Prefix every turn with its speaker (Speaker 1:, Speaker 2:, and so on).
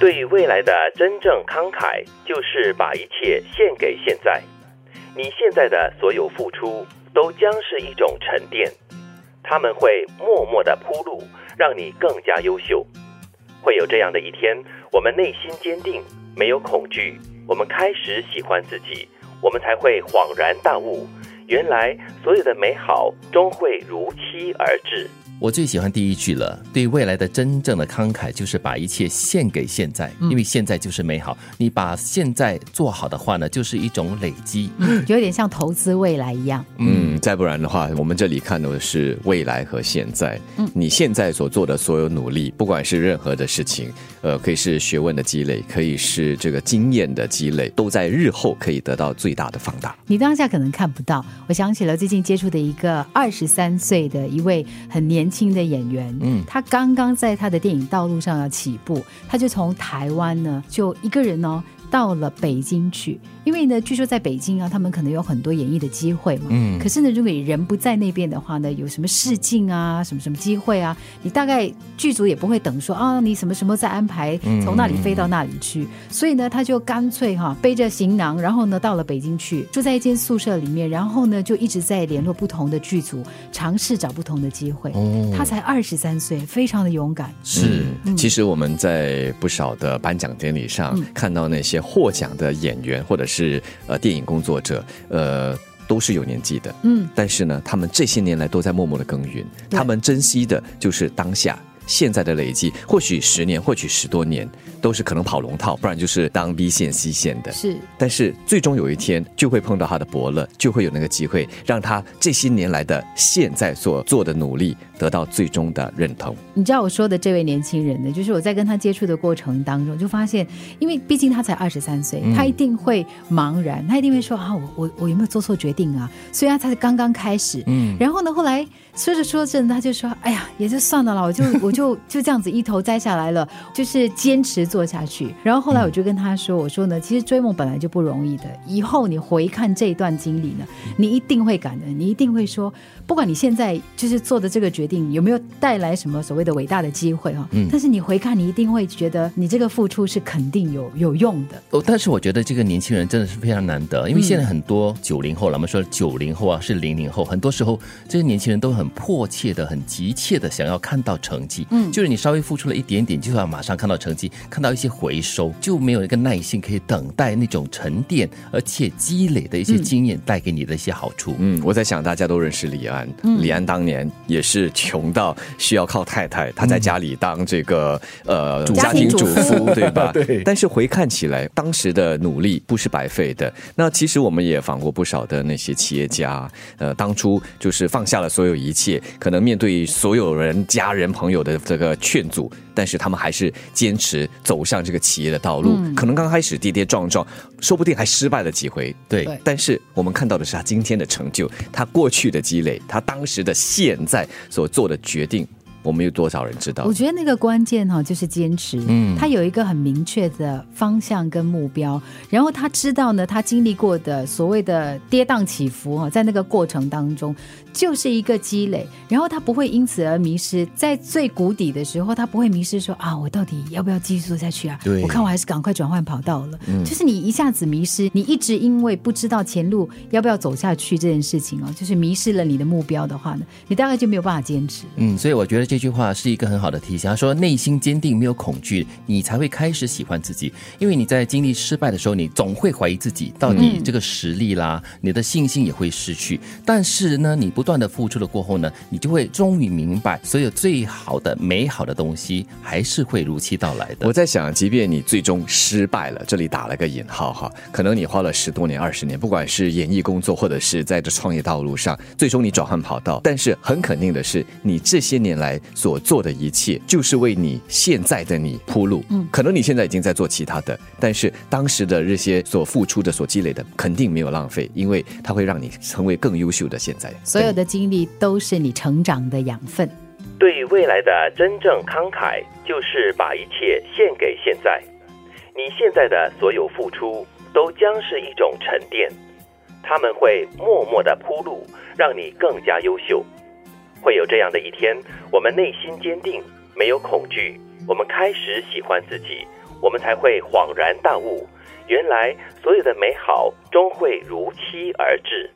Speaker 1: 对于未来的真正慷慨，就是把一切献给现在。你现在的所有付出，都将是一种沉淀，他们会默默的铺路，让你更加优秀。会有这样的一天，我们内心坚定，没有恐惧，我们开始喜欢自己，我们才会恍然大悟，原来所有的美好终会如期而至。
Speaker 2: 我最喜欢第一句了，对未来的真正的慷慨就是把一切献给现在，因为现在就是美好。你把现在做好的话呢，就是一种累积，
Speaker 3: 嗯，有点像投资未来一样。
Speaker 4: 嗯，再不然的话，我们这里看的是未来和现在。嗯，你现在所做的所有努力，不管是任何的事情，呃，可以是学问的积累，可以是这个经验的积累，都在日后可以得到最大的放大。
Speaker 3: 你当下可能看不到，我想起了最近接触的一个二十三岁的一位很年。年轻的演员，嗯，他刚刚在他的电影道路上要起步，他就从台湾呢，就一个人呢。到了北京去，因为呢，据说在北京啊，他们可能有很多演艺的机会嘛。嗯。可是呢，如果你人不在那边的话呢，有什么试镜啊，什么什么机会啊，你大概剧组也不会等说啊，你什么什么再安排，从那里飞到那里去。所以呢，他就干脆哈背着行囊，然后呢到了北京去，住在一间宿舍里面，然后呢就一直在联络不同的剧组，尝试找不同的机会。哦。他才二十三岁，非常的勇敢。
Speaker 4: 是。其实我们在不少的颁奖典礼上看到那些。获奖的演员或者是呃电影工作者，呃都是有年纪的，嗯，但是呢，他们这些年来都在默默的耕耘，他们珍惜的就是当下。现在的累积，或许十年，或许十多年，都是可能跑龙套，不然就是当 B 线、C 线的。
Speaker 3: 是，
Speaker 4: 但是最终有一天就会碰到他的伯乐，就会有那个机会，让他这些年来的现在所做的努力得到最终的认同。
Speaker 3: 你知道我说的这位年轻人呢，就是我在跟他接触的过程当中，就发现，因为毕竟他才二十三岁，他一定会茫然，他一定会说啊，我我我有没有做错决定啊？虽然他才刚刚开始，嗯，然后呢，后来。说着说着，他就说：“哎呀，也就算了啦，我就我就就就这样子一头栽下来了，就是坚持做下去。”然后后来我就跟他说：“我说呢，其实追梦本来就不容易的。以后你回看这一段经历呢，你一定会感恩，你一定会说，不管你现在就是做的这个决定有没有带来什么所谓的伟大的机会哈，但是你回看，你一定会觉得你这个付出是肯定有有用的。
Speaker 2: 哦，但是我觉得这个年轻人真的是非常难得，因为现在很多九零后了，我们说九零后啊，是零零后，很多时候这些年轻人都很。迫切的、很急切的想要看到成绩，嗯，就是你稍微付出了一点点，就要马上看到成绩，看到一些回收，就没有一个耐心可以等待那种沉淀而且积累的一些经验带给你的一些好处。
Speaker 4: 嗯，我在想大家都认识李安，李安当年也是穷到需要靠太太，他在家里当这个呃
Speaker 3: 家庭主
Speaker 4: 妇，对吧？
Speaker 2: 对。
Speaker 4: 但是回看起来，当时的努力不是白费的。那其实我们也访过不少的那些企业家，呃，当初就是放下了所有一。切可能面对所有人、家人、朋友的这个劝阻，但是他们还是坚持走上这个企业的道路。可能刚开始跌跌撞撞，说不定还失败了几回。
Speaker 2: 对，
Speaker 4: 但是我们看到的是他今天的成就，他过去的积累，他当时的现在所做的决定。我们有多少人知道？
Speaker 3: 我觉得那个关键哈就是坚持。嗯，他有一个很明确的方向跟目标，然后他知道呢，他经历过的所谓的跌宕起伏哈，在那个过程当中就是一个积累，然后他不会因此而迷失。在最谷底的时候，他不会迷失，说啊，我到底要不要继续做下去啊？
Speaker 2: 对，
Speaker 3: 我看我还是赶快转换跑道了。嗯，就是你一下子迷失，你一直因为不知道前路要不要走下去这件事情哦，就是迷失了你的目标的话呢，你大概就没有办法坚持。
Speaker 2: 嗯，所以我觉得。这句话是一个很好的提醒，他说：“内心坚定，没有恐惧，你才会开始喜欢自己。因为你在经历失败的时候，你总会怀疑自己到底这个实力啦，你的信心也会失去。但是呢，你不断的付出了过后呢，你就会终于明白，所有最好的、美好的东西还是会如期到来的。”
Speaker 4: 我在想，即便你最终失败了，这里打了个引号哈，可能你花了十多年、二十年，不管是演艺工作，或者是在这创业道路上，最终你转换跑道，但是很肯定的是，你这些年来。所做的一切就是为你现在的你铺路。嗯，可能你现在已经在做其他的，但是当时的这些所付出的、所积累的，肯定没有浪费，因为它会让你成为更优秀的现在。
Speaker 3: 所有的经历都是你成长的养分。
Speaker 1: 对于未来的真正慷慨，就是把一切献给现在。你现在的所有付出，都将是一种沉淀，他们会默默的铺路，让你更加优秀。会有这样的一天我们内心坚定没有恐惧我们开始喜欢自己我们才会恍然大悟原来所有的美好终会如期而至。